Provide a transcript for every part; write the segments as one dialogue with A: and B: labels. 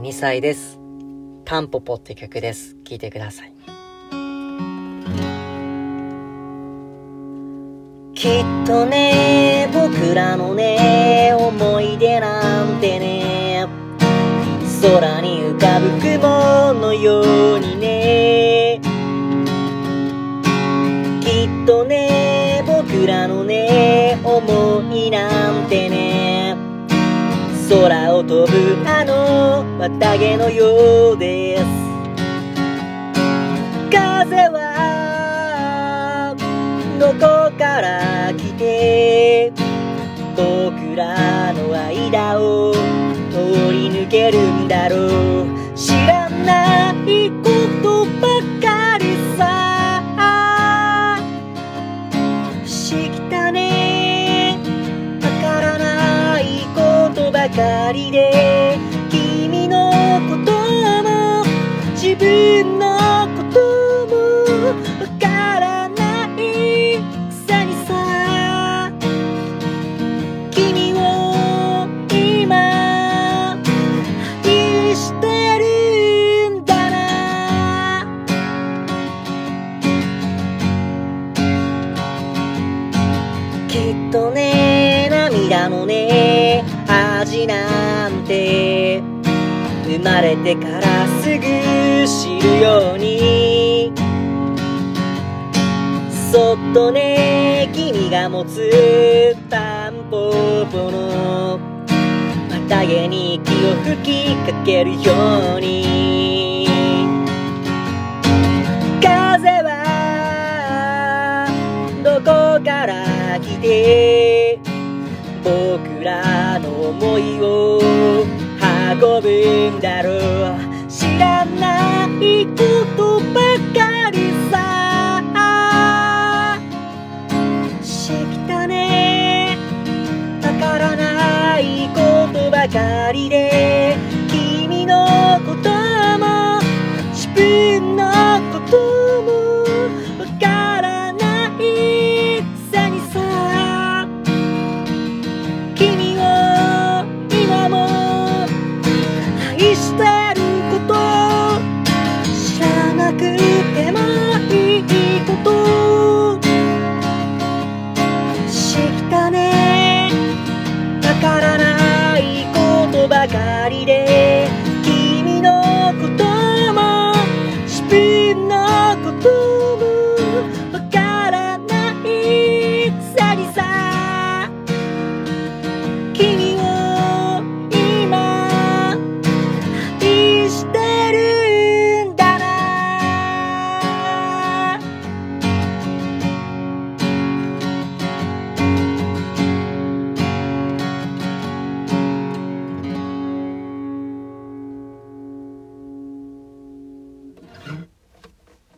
A: 2歳です。タンポポって曲です。聴いてください。きっとね、僕らのね、思い出なんてね、空に浮かぶ雲のようにね、きっとね、僕らのね、思いなんてね、空を飛ぶあの綿毛のようです。風はどこから来て僕らの間を通り抜けるんだろう。ことばかりで君のことも自分のこともわからないくせにさ君を今愛してるんだな。きっとね涙のねなんて。生まれてからすぐ知るように。そっとね君が持つタンポポの綿毛に息を吹きかけるように。風はどこから来て僕らの思いを運ぶんだろう。知らないことばかりさ。しきたね。わからないことばかりで。くてもいいこと。知ったね。わからないことばかり。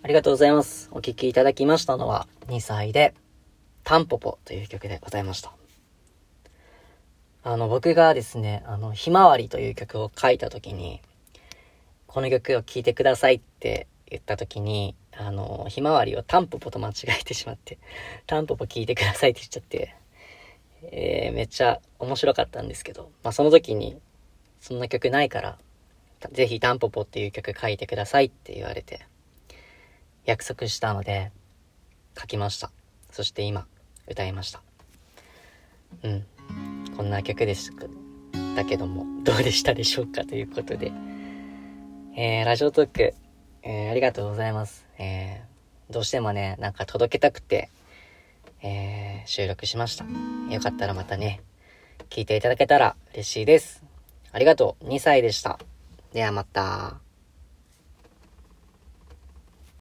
A: ありがとうございます。お聴きいただきましたのは2歳でタンポポという曲でございました。あの、僕がですね、あの、ひまわりという曲を書いたときに、この曲を聴いてくださいって言ったときに、あの、ひまわりをタンポポと間違えてしまって、タンポポ聴いてくださいって言っちゃって、えー、めっちゃ面白かったんですけど、まあ、その時に、そんな曲ないから、ぜひタンポポっていう曲書いてくださいって言われて、約束したので、書きました。そして今、歌いました。うん。こんな曲でしたけども、どうでしたでしょうかということで。えー、ラジオトーク、えー、ありがとうございます。えー、どうしてもね、なんか届けたくて、えー、収録しました。よかったらまたね、聞いていただけたら嬉しいです。ありがとう。2歳でした。ではまた。